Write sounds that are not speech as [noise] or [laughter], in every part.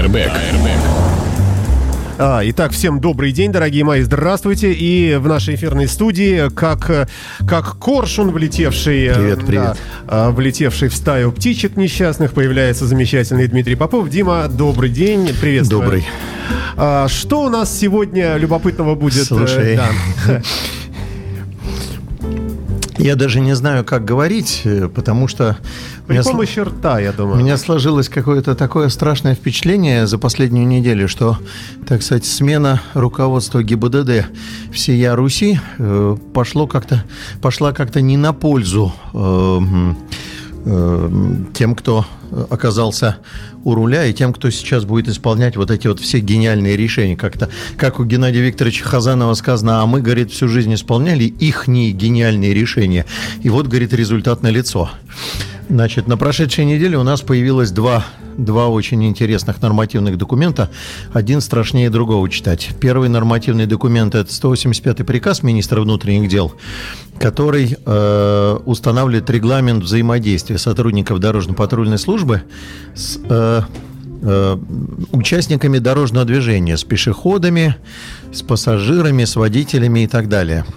Airbag. А, итак, всем добрый день, дорогие мои, здравствуйте. И в нашей эфирной студии, как, как коршун, влетевший, привет, привет. Да, а, влетевший в стаю птичек несчастных, появляется замечательный Дмитрий Попов. Дима, добрый день, приветствую. Добрый. А, что у нас сегодня любопытного будет? Слушай, да. [laughs] Я даже не знаю, как говорить, э, потому что... При меня помощи сл... рта, я думаю. У меня сложилось какое-то такое страшное впечатление за последнюю неделю, что, так сказать, смена руководства ГИБДД всея Руси э, пошло как-то, пошла как-то не на пользу э, тем, кто оказался у руля, и тем, кто сейчас будет исполнять вот эти вот все гениальные решения. Как-то, как у Геннадия Викторовича Хазанова сказано, а мы, говорит, всю жизнь исполняли их гениальные решения. И вот, говорит, результат на лицо. Значит, на прошедшей неделе у нас появилось два два очень интересных нормативных документа. Один страшнее другого читать. Первый нормативный документ – это 185-й приказ министра внутренних дел, который э, устанавливает регламент взаимодействия сотрудников дорожно-патрульной службы с э, э, участниками дорожного движения, с пешеходами, с пассажирами, с водителями и так далее –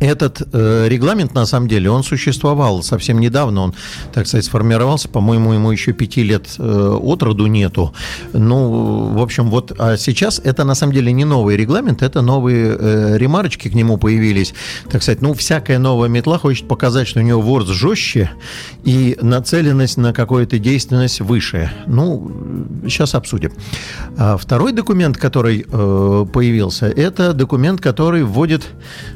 этот э, регламент, на самом деле, он существовал совсем недавно, он, так сказать, сформировался, по-моему, ему еще пяти лет э, от роду нету. Ну, в общем, вот, а сейчас это, на самом деле, не новый регламент, это новые э, ремарочки к нему появились. Так сказать, ну, всякая новая метла хочет показать, что у нее ворс жестче и нацеленность на какую-то действенность выше. Ну, сейчас обсудим. А второй документ, который э, появился, это документ, который вводит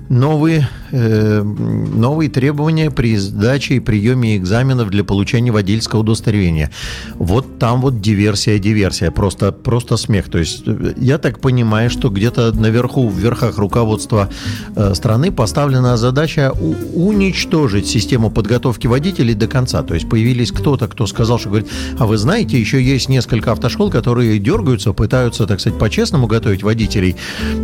новые э, новые требования при сдаче и приеме экзаменов для получения водительского удостоверения. Вот там вот диверсия, диверсия, просто, просто смех. То есть э, я так понимаю, что где-то наверху, в верхах руководства э, страны поставлена задача уничтожить систему подготовки водителей до конца. То есть появились кто-то, кто сказал, что говорит, а вы знаете, еще есть несколько автошкол, которые дергаются, пытаются, так сказать, по-честному готовить водителей.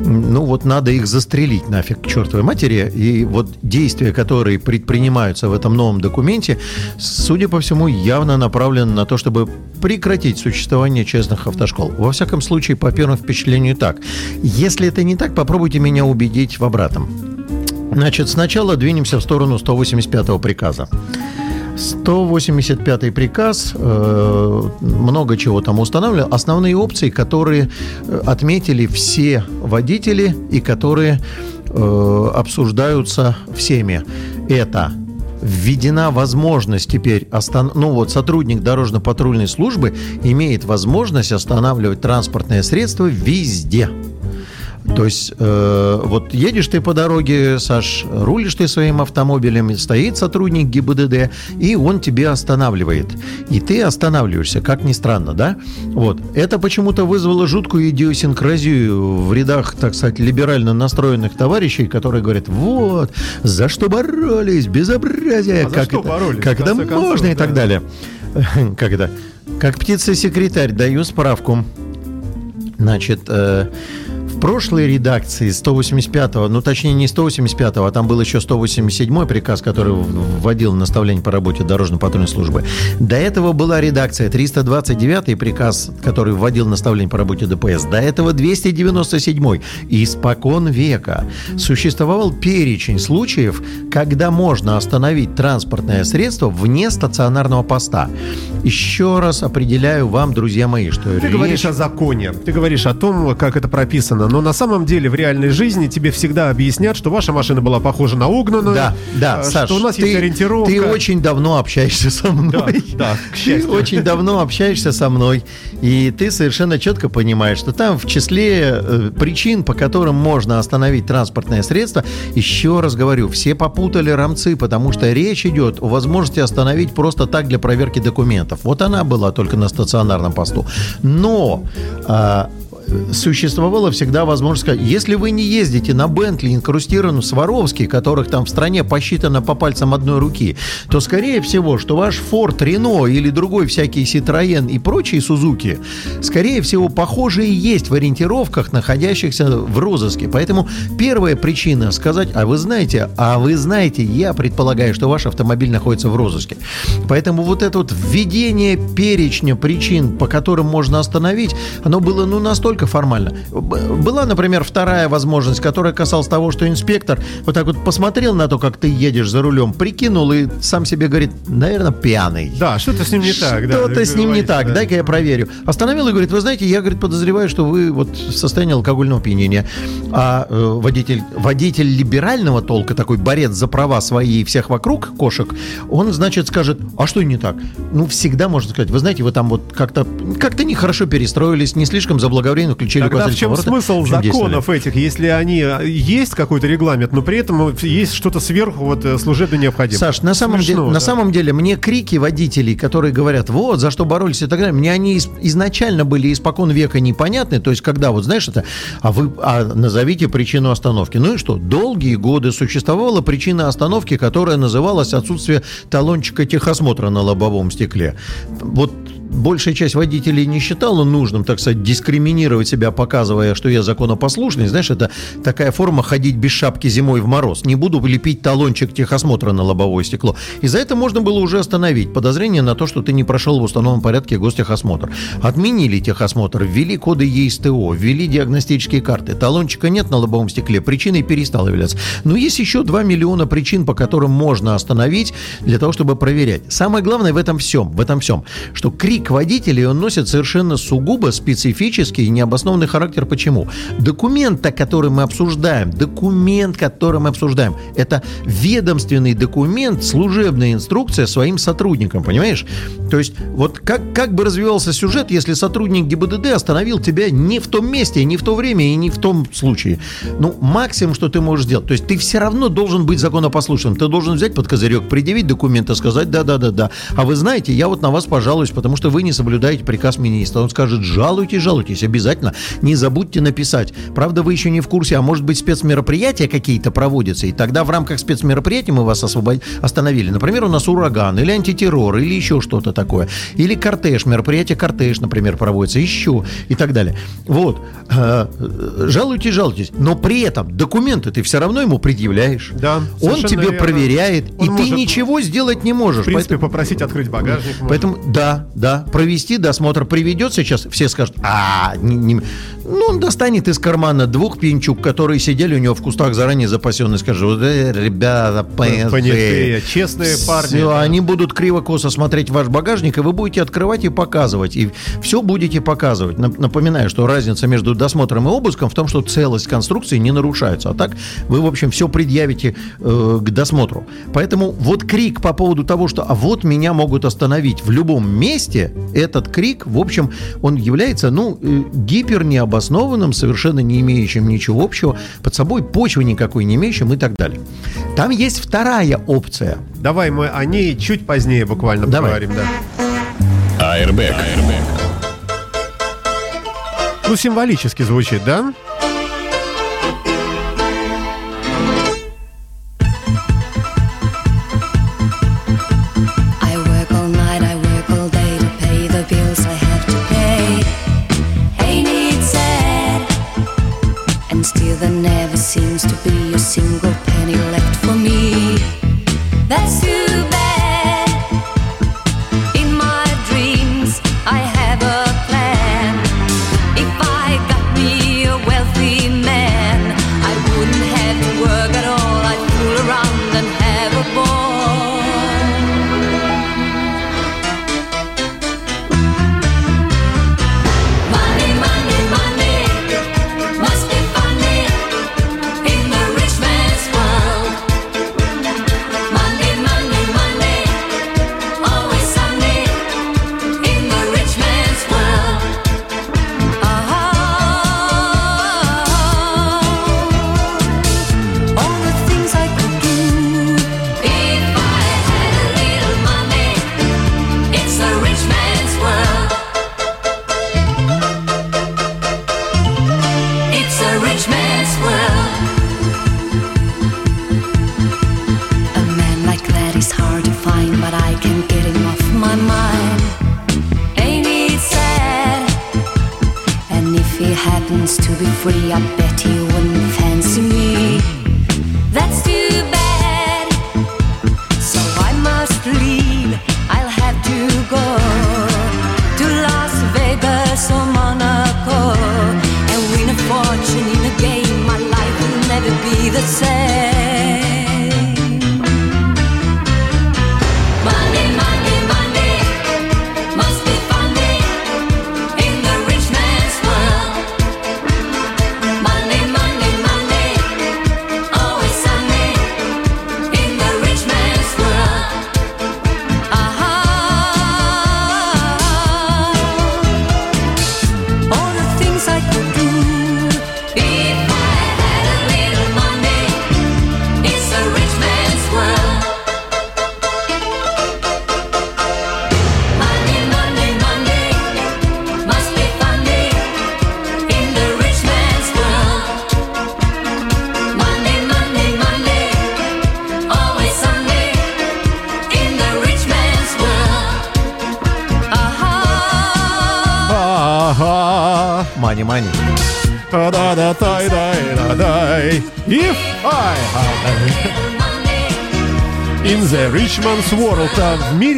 Ну вот надо их застрелить нафиг к чертовой матери. И вот действия, которые предпринимаются в этом новом документе, судя по всему, явно направлены на то, чтобы прекратить существование честных автошкол. Во всяком случае, по первому впечатлению так. Если это не так, попробуйте меня убедить в обратном. Значит, сначала двинемся в сторону 185-го приказа. 185 приказ э, много чего там устанавливал. Основные опции, которые э, отметили все водители и которые э, обсуждаются всеми. Это введена возможность теперь, остан... ну вот сотрудник дорожно-патрульной службы имеет возможность останавливать транспортное средство везде. То есть, э, вот едешь ты по дороге, Саш, рулишь ты своим автомобилем, стоит сотрудник ГИБДД, и он тебе останавливает. И ты останавливаешься, как ни странно, да? Вот. Это почему-то вызвало жуткую идиосинкразию в рядах, так сказать, либерально настроенных товарищей, которые говорят, вот, за что боролись, безобразие, а [laughs] как, это, боролись, когда можно концов, и так далее. Когда? Как птица-секретарь, даю справку. Значит, э, в прошлой редакции 185-го, ну точнее не 185-го, а там был еще 187-й приказ, который вводил наставление по работе дорожно-патрульной службы. До этого была редакция 329-й приказ, который вводил наставление по работе ДПС. До этого 297-й. Испокон века существовал перечень случаев, когда можно остановить транспортное средство вне стационарного поста. Еще раз определяю вам, друзья мои, что Ты речь... говоришь о законе, ты говоришь о том, как это прописано но на самом деле в реальной жизни тебе всегда объяснят, что ваша машина была похожа на угнанную. Да, да, что Саш, у нас ты, есть ориентировка. Ты очень давно общаешься со мной. Да, да к счастью. Ты очень давно общаешься со мной, и ты совершенно четко понимаешь, что там в числе э, причин, по которым можно остановить транспортное средство, еще раз говорю, все попутали рамцы, потому что речь идет о возможности остановить просто так для проверки документов. Вот она была только на стационарном посту. Но а, существовала всегда возможность сказать, если вы не ездите на Бентли, инкрустированном Сваровски, которых там в стране посчитано по пальцам одной руки, то, скорее всего, что ваш Ford, Renault или другой всякий Citroën и прочие Сузуки, скорее всего, похожие есть в ориентировках, находящихся в розыске. Поэтому первая причина сказать, а вы знаете, а вы знаете, я предполагаю, что ваш автомобиль находится в розыске. Поэтому вот это вот введение перечня причин, по которым можно остановить, оно было ну настолько формально. Была, например, вторая возможность, которая касалась того, что инспектор вот так вот посмотрел на то, как ты едешь за рулем, прикинул и сам себе говорит, наверное, пьяный. Да, что-то с ним не так. Что-то да, с ним не так, да. дай-ка я проверю. Остановил и говорит, вы знаете, я, говорит, подозреваю, что вы вот в состоянии алкогольного опьянения. А э, водитель, водитель либерального толка, такой борец за права свои и всех вокруг кошек, он, значит, скажет, а что не так? Ну, всегда можно сказать, вы знаете, вы там вот как-то как-то нехорошо перестроились, не слишком заблаговременно включили Тогда в чем поворота, смысл в чем законов этих, если они есть какой-то регламент, но при этом есть что-то сверху вот э, служебно необходимое? Саш, на самом, Смешно, деле, да. на самом деле мне крики водителей, которые говорят, вот, за что боролись и так далее, мне они из, изначально были испокон века непонятны, то есть когда вот, знаешь, это, а вы а назовите причину остановки. Ну и что? Долгие годы существовала причина остановки, которая называлась отсутствие талончика техосмотра на лобовом стекле. Вот большая часть водителей не считала нужным, так сказать, дискриминировать себя, показывая, что я законопослушный. Знаешь, это такая форма ходить без шапки зимой в мороз. Не буду лепить талончик техосмотра на лобовое стекло. И за это можно было уже остановить подозрение на то, что ты не прошел в установленном порядке гостехосмотр. Отменили техосмотр, ввели коды ЕСТО, ввели диагностические карты. Талончика нет на лобовом стекле, причиной перестал являться. Но есть еще 2 миллиона причин, по которым можно остановить для того, чтобы проверять. Самое главное в этом всем, в этом всем, что крик водителей он носит совершенно сугубо специфический и необоснованный характер. Почему? Документ, который мы обсуждаем, документ, который мы обсуждаем, это ведомственный документ, служебная инструкция своим сотрудникам, понимаешь? То есть вот как, как бы развивался сюжет, если сотрудник ГИБДД остановил тебя не в том месте, не в то время и не в том случае. Ну, максимум, что ты можешь сделать. То есть ты все равно должен быть законопослушным. Ты должен взять под козырек, предъявить документы, сказать да-да-да-да. А вы знаете, я вот на вас пожалуюсь, потому что вы не соблюдаете приказ министра. Он скажет, жалуйтесь, жалуйтесь, обязательно. Не забудьте написать. Правда, вы еще не в курсе, а может быть спецмероприятия какие-то проводятся, и тогда в рамках спецмероприятий мы вас освобод... остановили. Например, у нас ураган, или антитеррор, или еще что-то такое. Или кортеж, мероприятие кортеж, например, проводится, еще и так далее. Вот. Э, жалуйтесь, жалуйтесь. Но при этом документы ты все равно ему предъявляешь. Да. Он тебе верно. проверяет, Он и ты ничего сделать не можешь. В принципе, поэтому... попросить открыть багажник. Поэтому, да, да, провести досмотр. Приведет сейчас, все скажут, а, не, не... ну, он достанет из кармана двух пинчук, которые сидели у него в кустах заранее запасенные, скажут, э, ребята, понятые, честные парни. Все, да. они будут криво-косо смотреть ваш багажник, и вы будете открывать и показывать, и все будете показывать. Напоминаю, что разница между досмотром и обыском в том, что целость конструкции не нарушается, а так вы, в общем, все предъявите э, к досмотру. Поэтому вот крик по поводу того, что а вот меня могут остановить в любом месте, этот крик, в общем, он является, ну, э, гипер необоснованным, совершенно не имеющим ничего общего, под собой почвы никакой не имеющим и так далее. Там есть вторая опция. Давай мы о ней чуть позднее буквально Давай. поговорим, да. Airbag. Airbag. Ну, символически звучит, да? ser.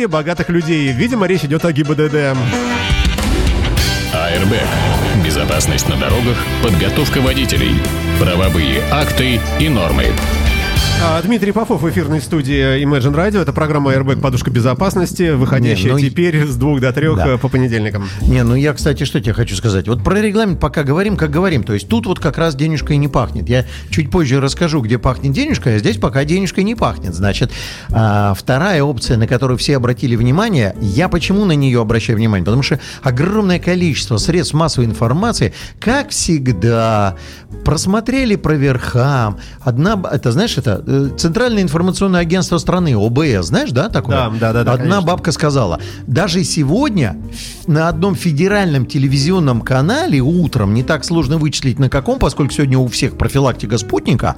Богатых людей. Видимо, речь идет о ГИБДД. Airbag. Безопасность на дорогах, подготовка водителей, правовые акты и нормы. А, Дмитрий Попов в эфирной студии Imagine Radio. Это программа Airbag «Подушка безопасности», выходящая Не, ну, теперь с двух до трех Да. э, по понедельникам. Не, ну я, кстати, что тебе хочу сказать. Вот про регламент пока говорим, как говорим. То есть тут вот как раз денежкой не пахнет. Я чуть позже расскажу, где пахнет денежкой, а здесь пока денежкой не пахнет. Значит, а, вторая опция, на которую все обратили внимание, я почему на нее обращаю внимание? Потому что огромное количество средств массовой информации, как всегда, просмотрели про верхам. Одна, это знаешь, это Центральное информационное агентство страны, ОБС, знаешь, да, такое? Да, да, да, да, Одна конечно. бабка сказала, даже сегодня на одном федеральном телевизионном канале утром, не так сложно вычислить на каком, поскольку сегодня у всех профилактика спутника,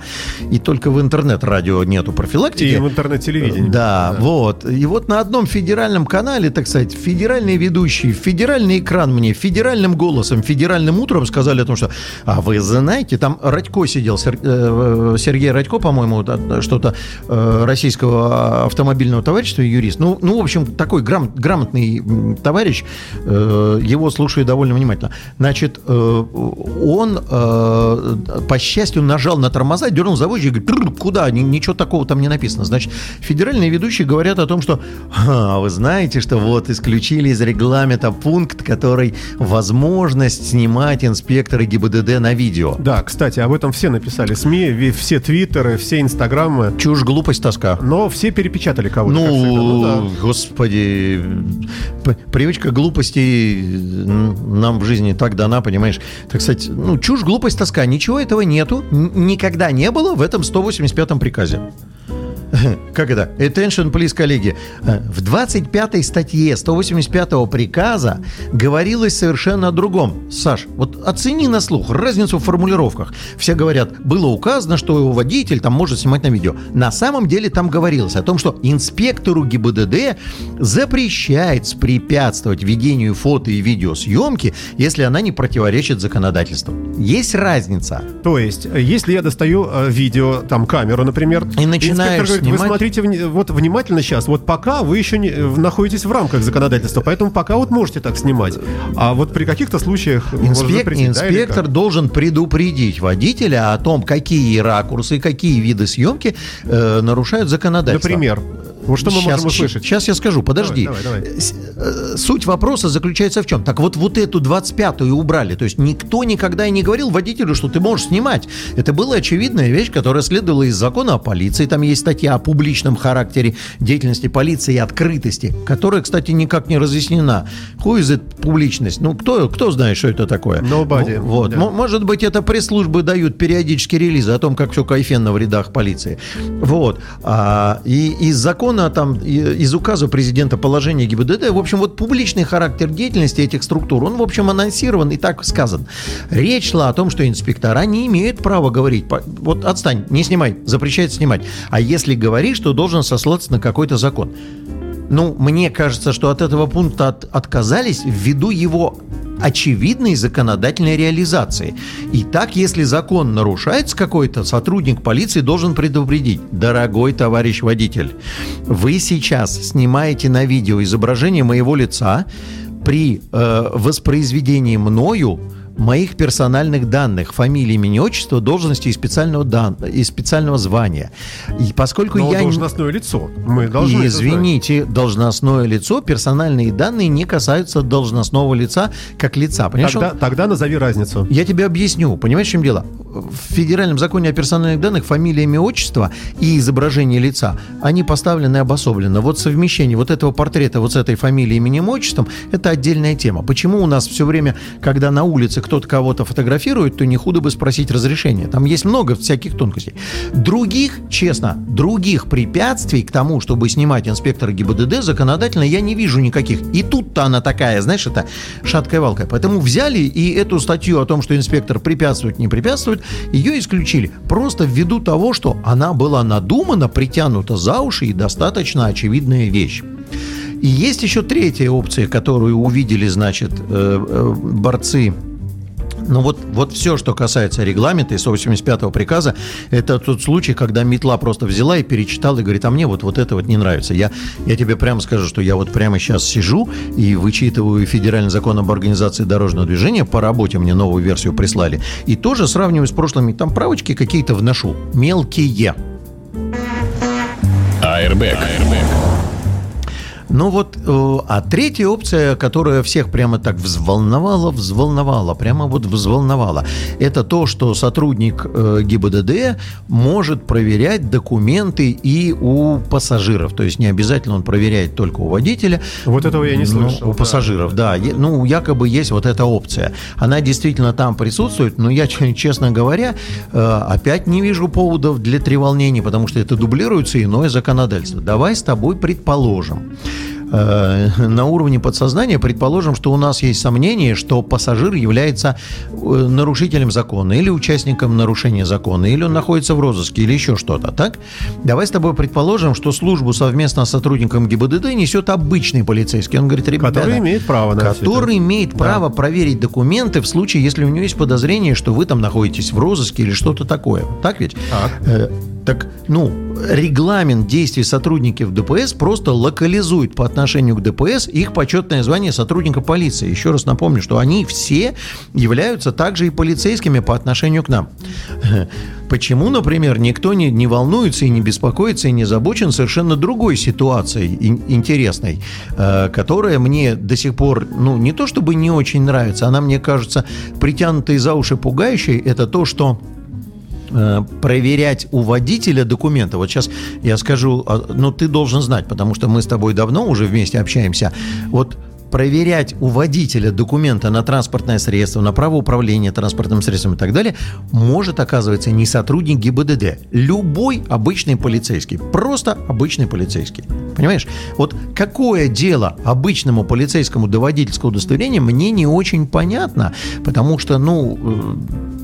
и только в интернет-радио нету профилактики. И в интернет-телевидении. Да, вот. И вот на одном федеральном канале, так сказать, федеральные ведущие, федеральный экран мне, федеральным голосом, федеральным утром сказали о том, что, а вы знаете, там Радько сидел, э, Сергей Радько, по-моему, да, что-то э, российского автомобильного товарищества, юрист. Ну, ну в общем, такой грам- грамотный товарищ, э, его слушаю довольно внимательно. Значит, э, он, э, по счастью, нажал на тормоза, дернул заводчик и говорит, «Тррр, куда? Ни- Ничего такого там не написано. Значит, федеральные ведущие говорят о том, что «А, вы знаете, что вот исключили из регламента пункт, который возможность снимать инспекторы ГИБДД на видео. Да, кстати, об этом все написали. СМИ, все твиттеры, все инстаграмы. Чушь, глупость, тоска. Но все перепечатали кого-то. всегда. Ну, да. господи, привычка глупости нам в жизни так дана, понимаешь? Так сказать, ну, чушь, глупость, тоска, ничего этого нету, никогда не было в этом 185-м приказе. [laughs] Как это? Attention, please, коллеги. Э, В 25 статье 185 приказа говорилось совершенно о другом. Саш, вот оцени на слух разницу в формулировках. Все говорят, было указано, что водитель там может снимать на видео. На самом деле там говорилось о том, что инспектору ГИБДД запрещается препятствовать ведению фото и видеосъемки, если она не противоречит законодательству. Есть разница. То есть, э, если я достаю э, видео, там камеру, например, И начинаешь говорит, вы снимать. смотрите вот внимательно сейчас, вот пока вы еще не, э, находитесь в рамках законодательства, поэтому пока вот можете так снимать. А вот при каких-то случаях Инспек- да, или инспектор как? должен предупредить водителя о том, какие ракурсы, какие виды съемки э, нарушают законодательство. Например, вот что мы Щас- можем услышать? Сейчас я скажу, подожди. Давай, давай, давай. Э, Суть вопроса заключается в чем? Так вот, вот эту 25-ю убрали. То есть никто никогда и не говорил водителю, что ты можешь снимать. Это была очевидная вещь, которая следовала из закона о полиции. Там есть статья о публичном характере деятельности полиции и открытости, которая, кстати, никак не разъяснена. Who is it публичность? Ну, кто, кто знает, что это такое? Nobody. Вот. Да. Может быть, это пресс-службы дают периодически релизы о том, как все кайфенно в рядах полиции. Вот. А, и из закона, там, и- из указа президента положения ГИБДД, в общем, вот публичный характер деятельности этих структур, он, в общем, анонсирован и так сказан. Речь шла о том, что инспектора не имеют права говорить, вот отстань, не снимай, запрещает снимать. А если говоришь, то должен сослаться на какой-то закон. Ну, мне кажется, что от этого пункта от- отказались ввиду его очевидной законодательной реализации. И так, если закон нарушается какой-то, сотрудник полиции должен предупредить. Дорогой товарищ водитель, вы сейчас снимаете на видео изображение моего лица при э, воспроизведении мною моих персональных данных, фамилии, имени, отчества, должности и специального, дан... и специального звания. И поскольку Но я... должностное лицо. Мы должны. Извините, должностное лицо, персональные данные не касаются должностного лица как лица. Понимаешь, Тогда, тогда назови разницу. я тебе объясню. Понимаешь, в чем дело? В федеральном законе о персональных данных фамилия, имя, отчество и изображение лица, они поставлены и обособлены. Вот совмещение вот этого портрета вот с этой фамилией, именем, отчеством – это отдельная тема. Почему у нас все время, когда на улице кто-то кого-то фотографирует, то не худо бы спросить разрешение. Там есть много всяких тонкостей. Других, честно, других препятствий к тому, чтобы снимать инспектора ГИБДД законодательно я не вижу никаких. И тут-то она такая, знаешь, это шаткая валка. Поэтому взяли и эту статью о том, что инспектор препятствует, не препятствует, ее исключили. Просто ввиду того, что она была надумана, притянута за уши и достаточно очевидная вещь. И есть еще третья опция, которую увидели, значит, э, э, борцы ну вот, вот все, что касается регламента и 185-го приказа, это тот случай, когда метла просто взяла и перечитала и говорит, а мне вот, вот это вот не нравится. Я, я тебе прямо скажу, что я вот прямо сейчас сижу и вычитываю федеральный закон об организации дорожного движения, по работе мне новую версию прислали, и тоже сравниваю с прошлыми, там правочки какие-то вношу, мелкие. Airbag. Ну вот, э, а третья опция, которая всех прямо так взволновала, взволновала, прямо вот взволновала, это то, что сотрудник э, ГИБДД может проверять документы и у пассажиров. То есть не обязательно он проверяет только у водителя. Вот этого я не Ну, слышал, у да. пассажиров, да. Ну, якобы есть вот эта опция. Она действительно там присутствует, но я, [laughs] честно говоря, э, опять не вижу поводов для треволнений, потому что это дублируется иное законодательство. Давай с тобой предположим, на уровне подсознания предположим, что у нас есть сомнение, что пассажир является э, нарушителем закона или участником нарушения закона, или он находится в розыске, или еще что-то, так? Давай с тобой предположим, что службу совместно с сотрудником ГИБДД несет обычный полицейский. Он говорит, ребята... Который имеет право на. Который имеет право проверить документы в случае, если у него есть подозрение, что вы там находитесь в розыске или что-то такое. Так ведь? Так. Так, ну, регламент действий сотрудников ДПС просто локализует по отношению к ДПС их почетное звание сотрудника полиции. Еще раз напомню, что они все являются также и полицейскими по отношению к нам. Почему, например, никто не, не волнуется и не беспокоится и не озабочен совершенно другой ситуацией ин- интересной, э, которая мне до сих пор, ну, не то чтобы не очень нравится, она мне кажется притянутой за уши пугающей, это то, что проверять у водителя документы. Вот сейчас я скажу, а, ну ты должен знать, потому что мы с тобой давно уже вместе общаемся. Вот проверять у водителя документы на транспортное средство, на право управления транспортным средством и так далее, может, оказывается, не сотрудник ГИБДД. Любой обычный полицейский. Просто обычный полицейский. Понимаешь? Вот какое дело обычному полицейскому до водительского удостоверения, мне не очень понятно, потому что, ну, э,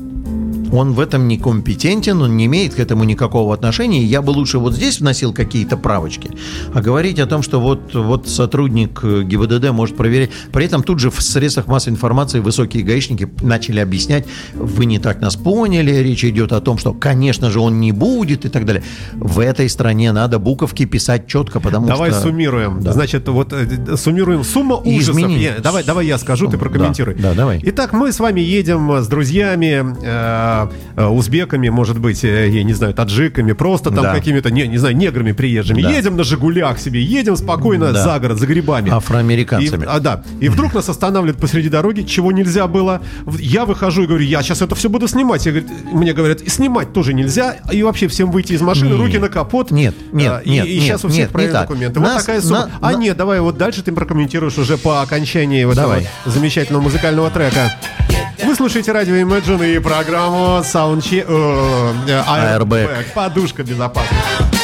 он в этом некомпетентен, он не имеет к этому никакого отношения. Я бы лучше вот здесь вносил какие-то правочки, а говорить о том, что вот, вот сотрудник э, ГИБДД может проверять. При этом тут же в средствах массовой информации высокие гаишники начали объяснять, вы не так нас поняли, речь идет о том, что, конечно же, он не будет и так далее. В этой стране надо буковки писать четко, потому Давай что... суммируем. Да. Значит, вот э, суммируем сумма ужасов. измени. Я- давай, давай я скажу, ты Да, прокомментируй. да, давай. Итак, мы с вами едем с друзьями, э, э, узбеками, может быть, э, я не знаю, таджиками, просто там Да. какими-то, не, не знаю, неграми приезжими. Да. Едем на Жигулях себе, едем спокойно Да. за город, за грибами. Афроамериканцами. И, а, да. И вдруг нас останавливают посреди дороги, чего нельзя было. Я выхожу и говорю, я сейчас это все буду снимать. Я говорю, мне говорят, и снимать тоже нельзя. И вообще всем выйти из машины, Нет. руки на капот. Нет, нет, А, и, нет, И нет, сейчас у всех так. документы. Нас- вот такая сумма. на- а на- нет, давай вот дальше ты прокомментируешь уже по окончании этого Давай. замечательного музыкального трека. Вы слушаете радио Imagine и программу Soundcheck э, э, Airbag. Подушка безопасности.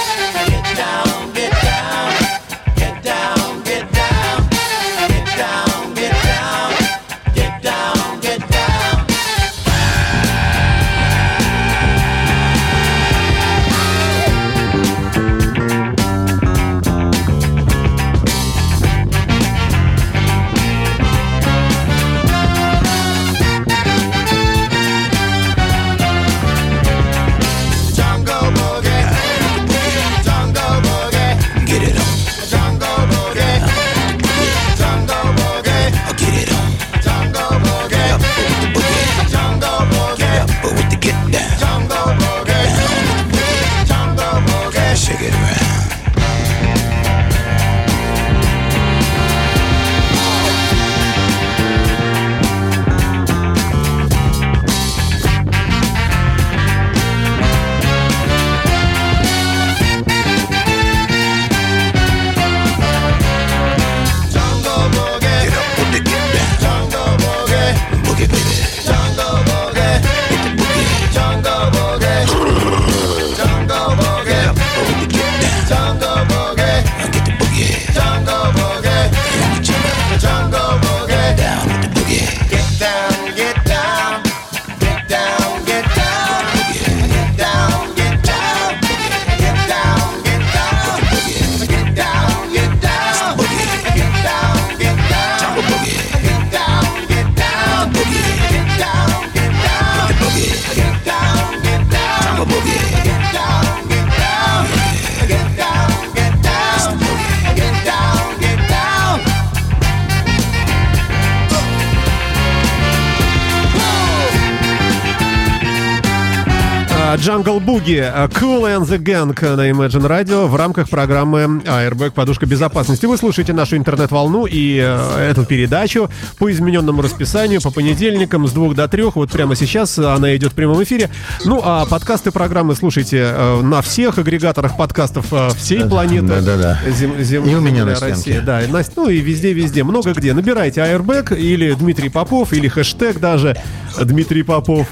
Boogie, а, Cool and the Gang на Imagine Radio в рамках программы Airbag Подушка безопасности. Вы слушаете нашу интернет-волну и э, эту передачу по измененному расписанию по понедельникам с 2 до 3. Вот прямо сейчас она идет в прямом эфире. Ну, а подкасты программы слушайте э, на всех агрегаторах подкастов э, всей планеты. да-да-да. Зем- зем- И у меня на Россия. стенке. Да, и на- ну и везде-везде. Много где. Набирайте Airbag или Дмитрий Попов, или хэштег даже Дмитрий Попов.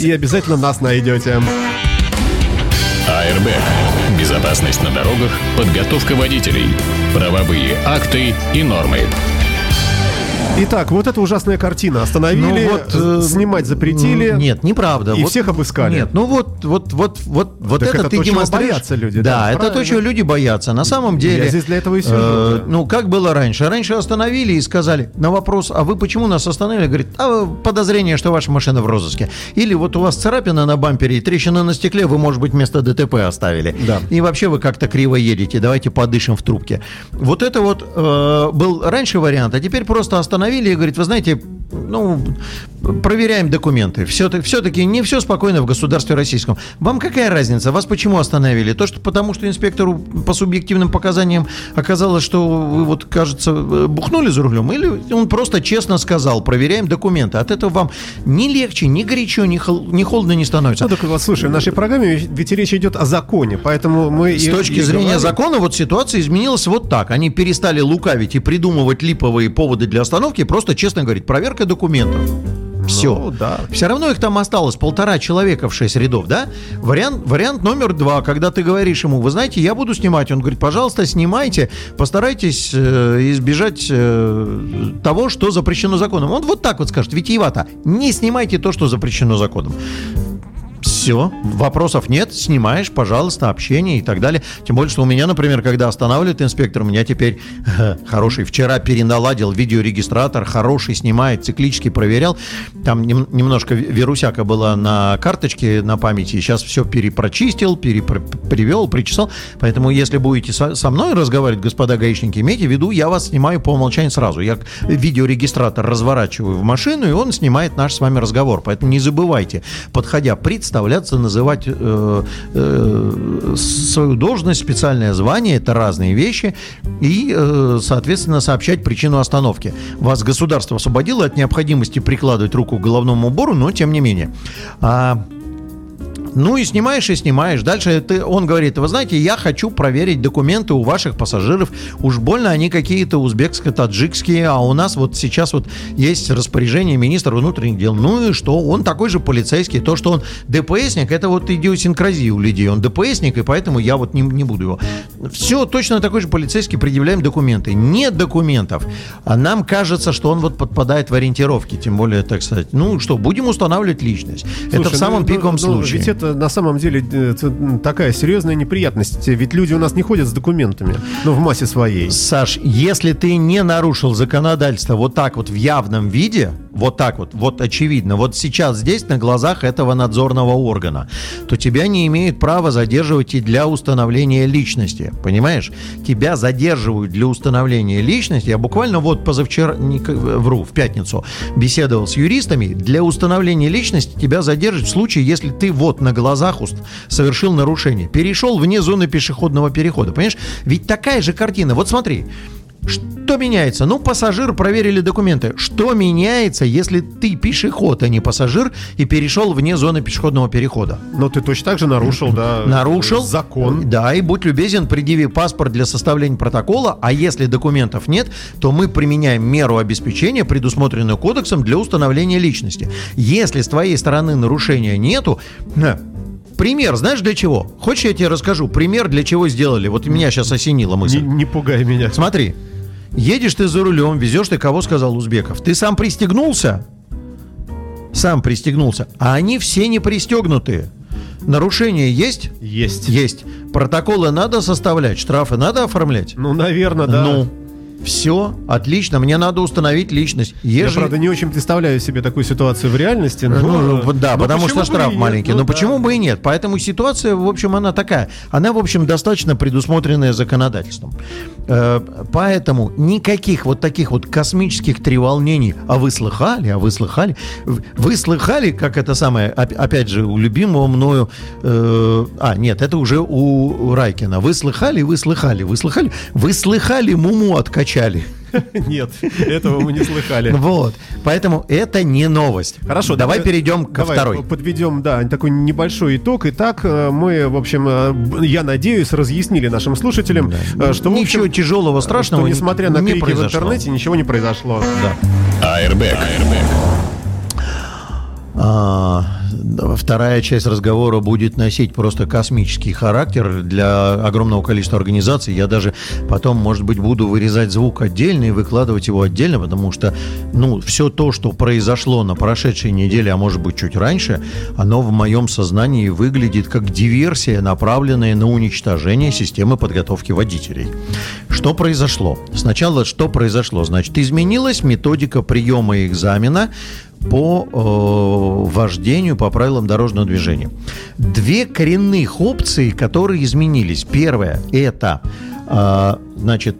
И обязательно нас найдете. АРБ. Безопасность на дорогах, подготовка водителей, правовые акты и нормы. Итак, вот эта ужасная картина. Остановили, Ну вот, э, снимать запретили. Нет, неправда. И всех обыскали. Нет, ну вот, вот, вот, вот, вот Так это, это ты то, демонстрируешь. боятся люди, Да, да, это то, правильно. чего люди боятся. На самом деле. Я здесь для этого и сижу, э. Ну, как было раньше? Раньше остановили и сказали на вопрос, а вы почему нас остановили? Говорит, а подозрение, что ваша машина в розыске. Или вот у вас царапина на бампере и трещина на стекле, вы, может быть, вместо ДТП оставили. Да. И вообще вы как-то криво едете, давайте подышим в трубке. Вот это вот э, был раньше вариант, а теперь просто остановили и говорит, вы знаете, ну, проверяем документы. Все-таки, все-таки не все спокойно в государстве российском. Вам какая разница? Вас почему остановили? То, что потому что инспектору по субъективным показаниям оказалось, что вы вот, кажется, бухнули за рулем, или он просто честно сказал, проверяем документы. От этого вам ни легче, ни горячо, ни, хол- ни холодно не становится. Ну, так вот, слушай, в нашей программе ведь речь идет о законе, поэтому мы... С и- точки и зрения говорим- закона, вот ситуация изменилась вот так. Они перестали лукавить и придумывать липовые поводы для остановки, просто честно говорить, проверка документов. Все. Ну, да. Все равно их там осталось полтора человека в шесть рядов, да? Вариант, вариант номер два, когда ты говоришь ему, вы знаете, я буду снимать. Он говорит, пожалуйста, снимайте, постарайтесь э, избежать э, того, что запрещено законом. Он вот так вот скажет, витиевато, не снимайте то, что запрещено законом. Все, вопросов нет, снимаешь, пожалуйста, общение и так далее. Тем более, что у меня, например, когда останавливает инспектор, у меня теперь э, хороший, вчера переналадил видеорегистратор, хороший, снимает, циклически проверял. Там нем- немножко ви- вирусяка была на карточке, на памяти. Сейчас все перепрочистил, перепривел, причесал. Поэтому, если будете со, со мной разговаривать, господа гаишники, имейте в виду, я вас снимаю по умолчанию сразу. Я видеорегистратор разворачиваю в машину, и он снимает наш с вами разговор. Поэтому не забывайте, подходя, представляться, называть э, э, свою должность, специальное звание, это разные вещи, и, э, соответственно, сообщать причину остановки. Вас государство освободило от необходимости прикладывать руку к головному убору, но тем не менее. А, ну и снимаешь, и снимаешь. Дальше ты, он говорит, вы знаете, я хочу проверить документы у ваших пассажиров. Уж больно они какие-то узбекско-таджикские, а у нас вот сейчас вот есть распоряжение министра внутренних дел. Ну и что? Он такой же полицейский. То, что он ДПСник, это вот идиосинкразия у людей. Он ДПСник, и поэтому я вот не, не буду его. Все точно такой же полицейский, предъявляем документы. Нет документов. А нам кажется, что он вот подпадает в ориентировки. Тем более, так сказать, ну что, будем устанавливать личность. это Слушай, в самом ну, пиковом ну, случае. Ведь это на самом деле э, такая серьезная неприятность. Ведь люди у нас не ходят с документами, ну, в массе своей. Саш, если ты не нарушил законодательство вот так вот в явном виде, вот так вот, вот очевидно, вот сейчас здесь на глазах этого надзорного органа, то тебя не имеют права задерживать и для установления личности, понимаешь? Тебя задерживают для установления личности. Я буквально вот позавчера, не, вру, в пятницу беседовал с юристами. Для установления личности тебя задержат в случае, если ты вот на глазах уст- совершил нарушение, перешел вне зоны пешеходного перехода, понимаешь? Ведь такая же картина. Вот смотри, что меняется? Ну, пассажир проверили документы. Что меняется, если ты пешеход, а не пассажир, и перешел вне зоны пешеходного перехода? Но ты точно так же нарушил, да, Нарушил закон. Да, и будь любезен, предъяви паспорт для составления протокола, а если документов нет, то мы применяем меру обеспечения, предусмотренную кодексом для установления личности. Если с твоей стороны нарушения нету, на, Пример, знаешь для чего? Хочешь, я тебе расскажу? Пример, для чего сделали. Вот меня сейчас осенила Не, мысль. не пугай меня. Смотри, едешь ты за рулем, везешь ты кого, сказал Узбеков. Ты сам пристегнулся? Сам пристегнулся. А они все не пристегнутые. Нарушение есть? Есть. Есть. Протоколы надо составлять, штрафы надо оформлять? Ну, наверное, да. Ну, Все, отлично, мне надо установить личность. Я, Ежели- правда, не очень представляю себе такую ситуацию в реальности. Но, Ну, да, но потому что штраф маленький. Ну но да. почему бы и нет? Поэтому ситуация, в общем, она такая. Она, в общем, достаточно предусмотренная законодательством. Э, Поэтому никаких вот таких вот космических треволнений. А вы слыхали? А вы слыхали? Вы слыхали, как это самое, оп- опять же, у любимого мною... э, А, нет, это уже у Райкина. Вы слыхали? Вы слыхали? Вы слыхали? Вы слыхали? Муму откачали. [laughs] Нет, этого мы не слыхали. Вот. Поэтому это не новость. Хорошо, давай перейдем ко давай второй. Подведем, да, такой небольшой итог. Итак, э, мы, в общем, э, я надеюсь, разъяснили нашим слушателям, э, что, Ничего тяжелого, страшного что, несмотря на не крики в интернете, ничего не произошло. Да. Airbag. А, вторая часть разговора будет носить просто космический характер для огромного количества организаций. Я даже потом, может быть, буду вырезать звук отдельно и выкладывать его отдельно, потому что, ну, все то, что произошло на прошедшей неделе, а может быть, чуть раньше, оно в моем сознании выглядит как диверсия, направленная на уничтожение системы подготовки водителей. Что произошло? Сначала что произошло? Значит, изменилась методика приема экзамена по э, вождению по правилам дорожного движения. Две коренных опции, которые изменились. Первое – это, э, значит,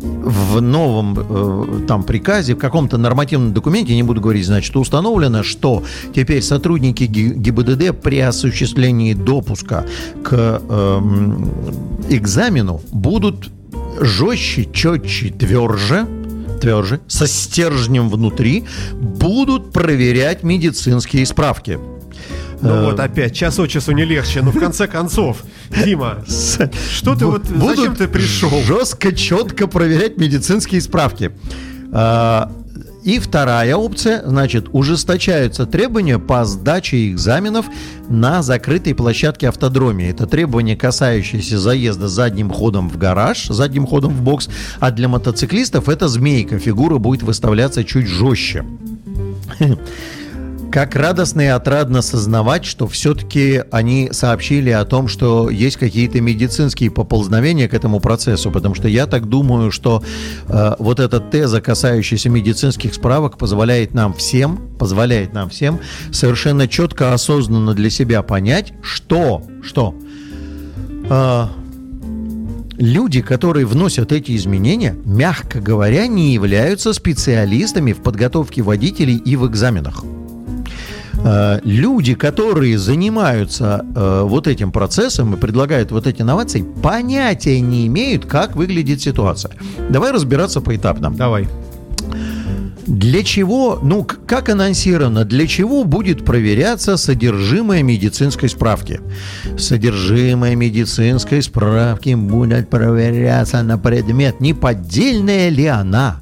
в новом э, там приказе, в каком-то нормативном документе, не буду говорить, значит, установлено, что теперь сотрудники Ги- ГИБДД при осуществлении допуска к эм, экзамену будут жестче, четче, тверже, тверже, со стержнем внутри, будут проверять медицинские справки. Ну Э, вот опять, час от часу не легче. Ну, в конце концов, Дима, что ты вот, зачем ты пришел? Жестко, четко проверять медицинские справки. А, И вторая опция, значит, ужесточаются требования по сдаче экзаменов на закрытой площадке автодроме. Это требования, касающиеся заезда задним ходом в гараж, задним ходом в бокс, а для мотоциклистов это змейка, фигура будет выставляться чуть жестче. [laughs] Как радостно и отрадно сознавать, что все-таки они сообщили о том, что есть какие-то медицинские поползновения к этому процессу, потому что я так думаю, что э, вот эта теза, касающаяся медицинских справок, позволяет нам всем, позволяет нам всем совершенно четко, осознанно для себя понять, что, что э, люди, которые вносят эти изменения, мягко говоря, не являются специалистами в подготовке водителей и в экзаменах. Э, Люди, которые занимаются э, вот этим процессом и предлагают вот эти инновации, понятия не имеют, как выглядит ситуация. Давай разбираться поэтапно. Давай. Для чего, ну, как анонсировано, для чего будет проверяться содержимое медицинской справки? Содержимое медицинской справки будет проверяться на предмет, не поддельная ли она,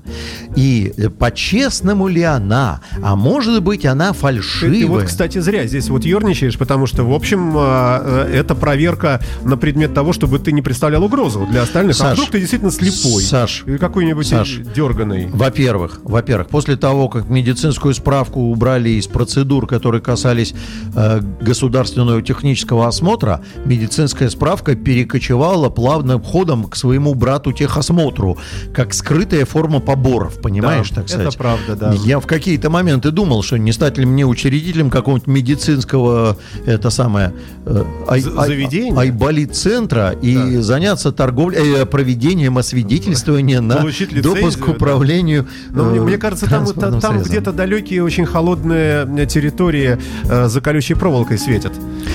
и э, по-честному ли она, а может быть она Ты, ты фальшивая. вот, кстати, зря здесь вот ерничаешь, потому что, в общем, а, э, это проверка на предмет того, чтобы ты не представлял угрозу для остальных. а Саш, вдруг ты действительно слепой? Саш, Или какой-нибудь Саш. дерганый. Во-первых, во-первых, после того, как медицинскую справку убрали из процедур, которые касались э, государственного технического осмотра, медицинская справка перекочевала плавным ходом к своему брату техосмотру, как скрытая форма поборов, понимаешь, Да, так сказать? это правда, да. Я в какие-то моменты думал, что не стать ли мне учредителем какого-нибудь медицинского, это самое, э, ай- заведения? айболит-центра и заняться торговлей, э, проведением освидетельствования на Получить допуск лицензию, к да. управлению. Но мне, э, мне кажется, там, там средством. где-то далекие, очень холодные э, территории э, за колючей проволокой светят.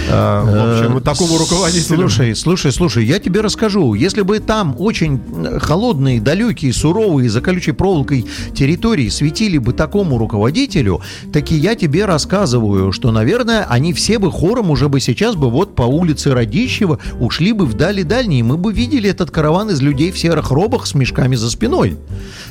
Э, в общем, Э, такому руководителю. Слушай, слушай, слушай, я тебе расскажу. Если бы там очень э, холодные, далекие, суровые, за колючей проволокой территории светили бы такому руководителю, таки я тебе рассказываю, что, наверное, они все бы хором уже бы сейчас бы вот по улице Радищева ушли бы вдали дальние, мы бы видели этот караван из людей в серых робах с мешками за спиной.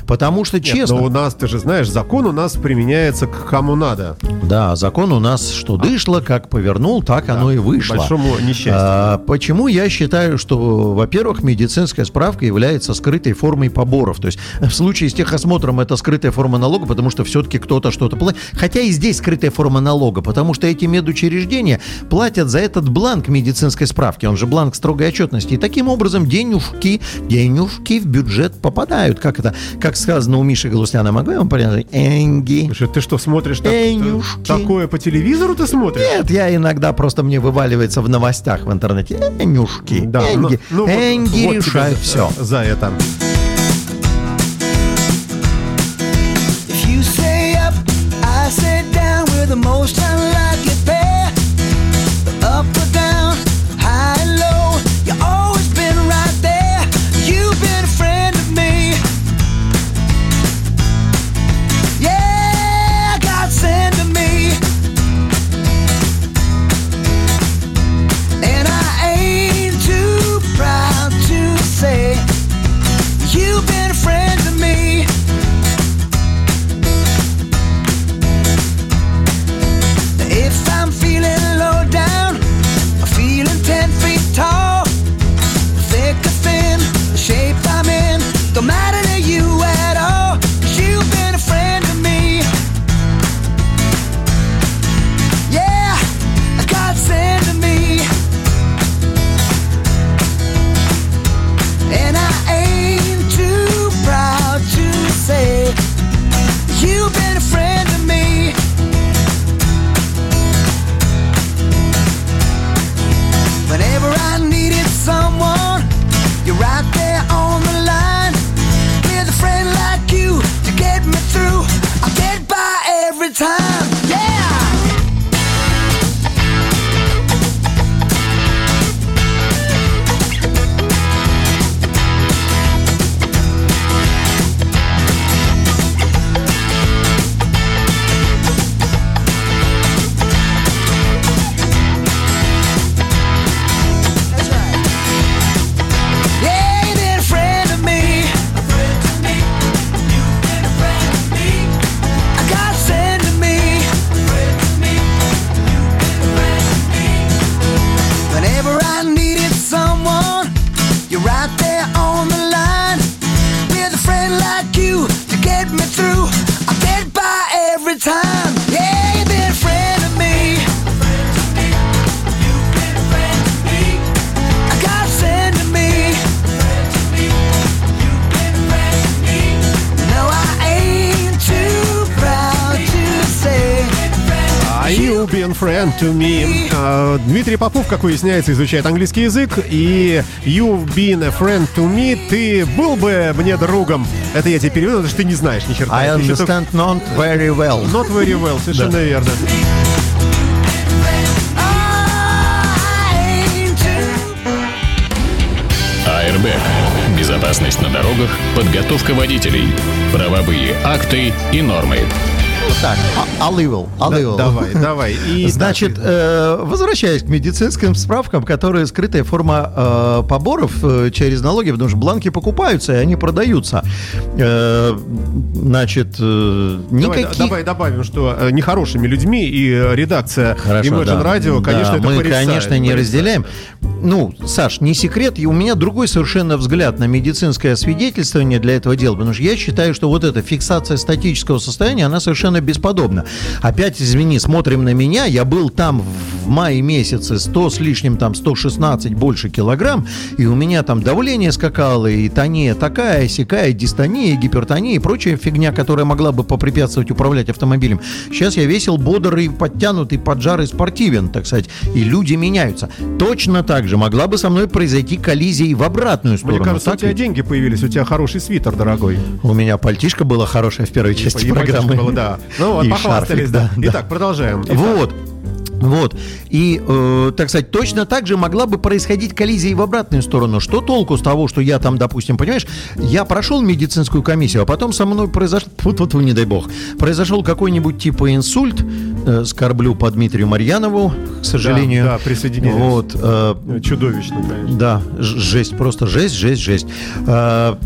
Потому что, Нет, честно... но у нас, ты же знаешь, закон у нас применяется к кому надо. Да, закон у нас что дышло, как повернул, так оно и вышло. большому несчастью. А, почему я считаю, что, во-первых, медицинская справка является скрытой формой поборов. То есть [laughs] в случае с техосмотром это скрытая форма налога, потому что все-таки кто-то что-то платит. Хотя и здесь скрытая форма налога, потому что эти медучреждения платят за этот бланк медицинской справки. Он же бланк строгой отчетности. И таким образом денежки, денежки в бюджет попадают. Как это, как сказано у Миши Галустяна, могу я вам понять? Энги. Слушай, ты что, смотришь так- Энюшки. такое по телевизору ты смотришь? Нет, я иногда просто мне вываливается в новостях в интернете. Энюшки, Да, Энги, ну- ну Энги вот решают все. За это. Попов, как выясняется, изучает английский язык. И you've been a friend to me. Ты был бы мне другом. Это я тебе переведу, потому что ты не знаешь ни черта. I еще только- understand not very well. Not very well, совершенно верно. Ain't too АРБ. Безопасность на дорогах, подготовка водителей, правовые акты и нормы. Так, а- Алывал, алывал. Давай, давай. И [laughs] Значит, э, возвращаясь к медицинским справкам, которые скрытая форма э, поборов э, через налоги, потому что бланки покупаются и они продаются. Э, значит, э, Давай, никаких... давай добавим, что э, нехорошими людьми и э, редакция Хорошо, Imagine да. Radio, конечно, Да, это мы, порицает, конечно, не порицает. разделяем. Ну, Саш, не секрет, и у меня другой совершенно взгляд на медицинское освидетельствование для этого дела, потому что я считаю, что вот эта фиксация статического состояния, она совершенно бесподобна. Опять, извини, смотрим на меня, я был там в мае месяце 100 с лишним, там 116 больше килограмм, и у меня там давление скакало, и тония такая, сякая, дистония, гипертония и прочая фигня, которая могла бы попрепятствовать управлять автомобилем. Сейчас я весел, бодрый, подтянутый, поджарый, спортивен, так сказать, и люди меняются. Точно так же могла бы со мной произойти коллизия и в обратную сторону. Мне кажется, у так тебя ведь? деньги появились, у тебя хороший свитер, дорогой. У меня пальтишко было хорошее в первой части И программы. было, да. Ну вот, И похвастались, шарфик, да. да. Итак, продолжаем. Итак, Вот. Вот. И, э, так сказать, точно так же могла бы происходить коллизия и в обратную сторону. Что толку с того, что я там, допустим, понимаешь, я прошел медицинскую комиссию, а потом со мной произошел, [laughs] вот не дай бог, произошел какой-нибудь типа инсульт, э, скорблю по Дмитрию Марьянову, к сожалению. да, присоединяюсь. Вот. э, Чудовищно, конечно. да, жесть, просто жесть, жесть, жесть. А,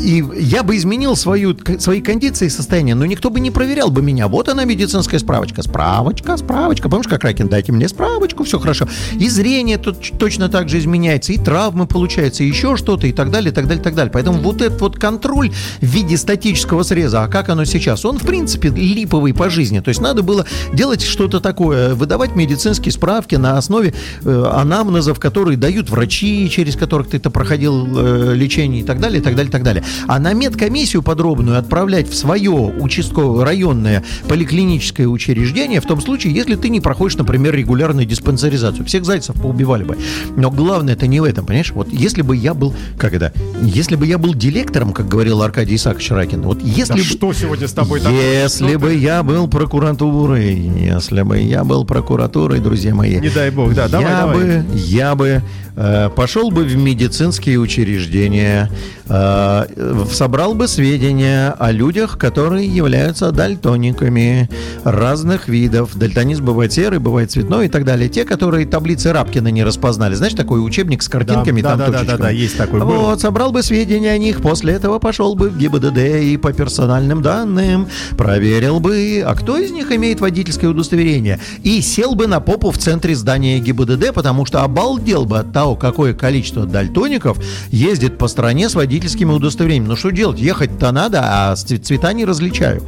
и я бы изменил свою, свои кондиции и состояние, но никто бы не проверял бы меня. Вот она медицинская справочка. Справочка, справочка. Помнишь, как Ракин, дайте мне справочку, все хорошо. И зрение тут точно так же изменяется, и травмы получаются, и еще что-то, и так далее, и так далее, и так далее. Поэтому вот этот вот контроль в виде статического среза, а как оно сейчас, он, в принципе, липовый по жизни. То есть надо было делать что-то такое, выдавать медицинские справки на основе э, анамнезов, которые дают врачи, через которых ты это проходил э, лечение и так далее, и так далее, и так далее. А на медкомиссию подробную отправлять в свое участковое районное поликлиническое учреждение в том случае, если ты не проходишь, например, регулярную диспансеризацию. Всех зайцев поубивали бы. Но главное это не в этом, понимаешь? Вот если бы я был, как это, если бы я был директором, как говорил Аркадий Исаакович Ракин, вот если Да бы... что сегодня с тобой такое? Если Что бы ты- я был прокуратурой, если бы я был прокуратурой, друзья мои, Не дай бог, да, давай, я давай. бы, я бы э, пошел бы в медицинские учреждения, э, собрал бы сведения о людях, которые являются дальтониками разных видов. Дальтонизм бывает серый, бывает цветной и так далее. Те, которые таблицы Рапкина не распознали. Знаешь, такой учебник с картинками, да, там да, да, да, да, есть такой, был. Вот, собрал бы сведения о них, после этого пошел бы в ГИБДД и по персональным данным проверил бы, а кто из них имеет водительское удостоверение. И сел бы на попу в центре здания ГИБДД, потому что обалдел бы от того, какое количество дальтоников ездит по стране с водительскими удостоверениями. Ну что делать? Ехать-то надо, а цве- цвета не различаю.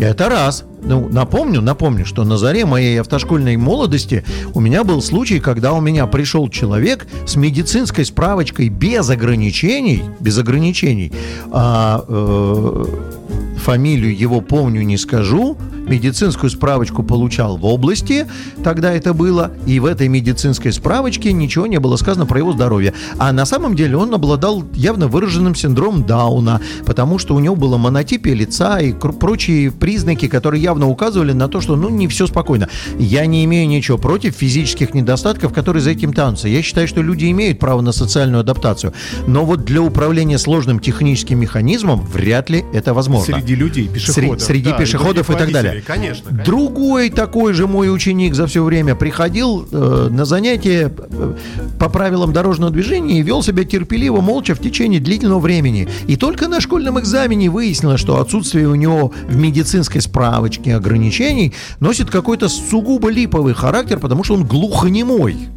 Это раз. Ну, напомню, напомню, что на заре моей автошкольной молодости у меня был случай, когда у меня пришел человек с медицинской справочкой без ограничений, без ограничений, а, э, фамилию его помню, не скажу, медицинскую справочку получал в области, тогда это было, и в этой медицинской справочке ничего не было сказано про его здоровье. А на самом деле он обладал явно выраженным синдромом Дауна, потому что у него было монотипие лица и прочие признаки, которые явно указывали на то, что ну не все спокойно. Я не имею ничего против физических недостатков, которые за этим тянутся. Я считаю, что люди имеют право на социальную адаптацию. Но вот для управления сложным техническим механизмом вряд ли это возможно. Среди людей, пешеходов. Сре- среди да, пешеходов других и так далее. Конечно, конечно. Другой такой же мой ученик за все время приходил э, на занятия э, по правилам дорожного движения и вел себя терпеливо, молча в течение длительного времени. И только на школьном экзамене выяснилось, что отсутствие у него в медицинской справочке ограничений носит какой-то сугубо липовый характер, потому что он глухонемой.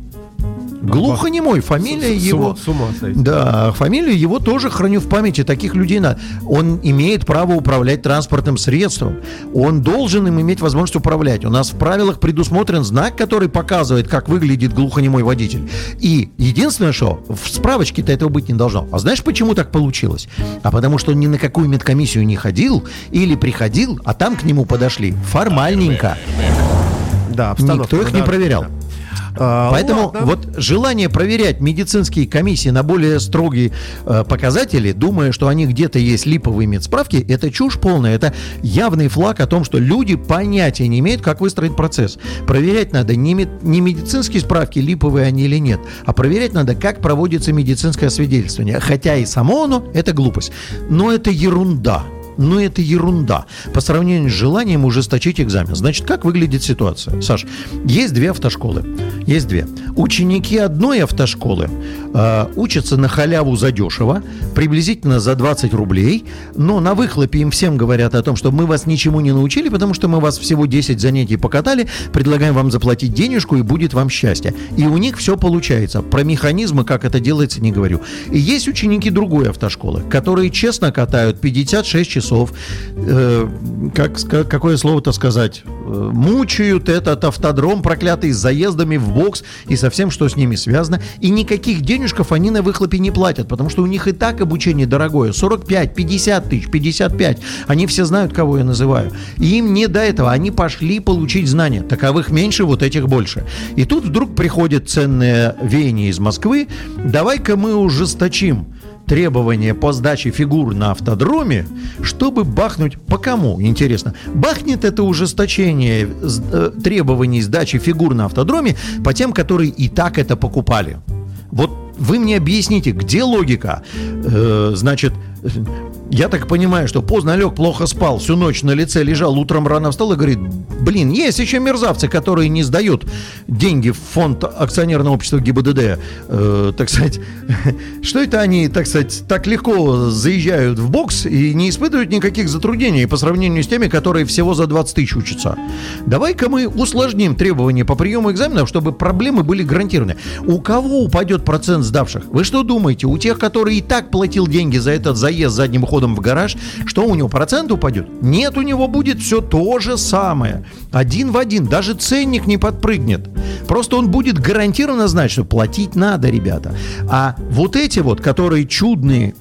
Глухонемой, фамилия С- с его... ума- с ума. Да, фамилию его тоже храню в памяти. Таких людей надо. Он имеет право управлять транспортным средством. Он должен им иметь возможность управлять. У нас в правилах предусмотрен знак, который показывает, как выглядит глухонемой водитель. И единственное, что в справочке-то этого быть не должно. А знаешь, почему так получилось? А потому что он ни на какую медкомиссию не ходил или приходил, а там к нему подошли формальненько. Да, обстановка, Никто их не проверял. да. А, Поэтому ладно. вот желание проверять медицинские комиссии на более строгие э, показатели, думая, что они где-то есть липовые медсправки, это чушь полная. Это явный флаг о том, что люди понятия не имеют, как выстроить процесс. Проверять надо не, мед- не медицинские справки, липовые они или нет, а проверять надо, как проводится медицинское освидетельствование. Хотя и само оно – это глупость. Но это ерунда. Но это ерунда по сравнению с желанием ужесточить экзамен. Значит, как выглядит ситуация? Саш, есть две автошколы. Есть две. Ученики одной автошколы э, учатся на халяву задешево, приблизительно за 20 рублей, но на выхлопе им всем говорят о том, что мы вас ничему не научили, потому что мы вас всего 10 занятий покатали, предлагаем вам заплатить денежку и будет вам счастье. И у них все получается. Про механизмы, как это делается, не говорю. И есть ученики другой автошколы, которые честно катают 56 часов, э, как, какое слово-то сказать, э, мучают этот автодром проклятый с заездами в бокс и со всем, что с ними связано. И никаких денежков они на выхлопе не платят, потому что у них и так обучение дорогое. 45, 50 тысяч, 55. Они все знают, кого я называю. И им не до этого. Они пошли получить знания. Таковых меньше, вот этих больше. И тут вдруг приходит ценное веяние из Москвы. Давай-ка мы ужесточим требования по сдаче фигур на автодроме, чтобы бахнуть по кому, интересно. Бахнет это ужесточение э, требований сдачи фигур на автодроме по тем, которые и так это покупали. Вот вы мне объясните, где логика? Э, значит, я так понимаю, что поздно лег, плохо спал, всю ночь на лице лежал, утром рано встал и говорит, блин, есть еще мерзавцы, которые не сдают деньги в фонд акционерного общества ГИБДД. Э, так сказать, [laughs] что это они, так сказать, так легко заезжают в бокс и не испытывают никаких затруднений по сравнению с теми, которые всего за 20 тысяч учатся. Давай-ка мы усложним требования по приему экзаменов, чтобы проблемы были гарантированы. У кого упадет процент сдавших? Вы что думаете? У тех, которые и так платил деньги за этот заезд задним ходом в гараж, что у него процент упадет? Нет, у него будет все то же самое. Один в один. Даже ценник не подпрыгнет. Просто он будет гарантированно знать, что платить надо, ребята. А вот эти вот, которые чудные,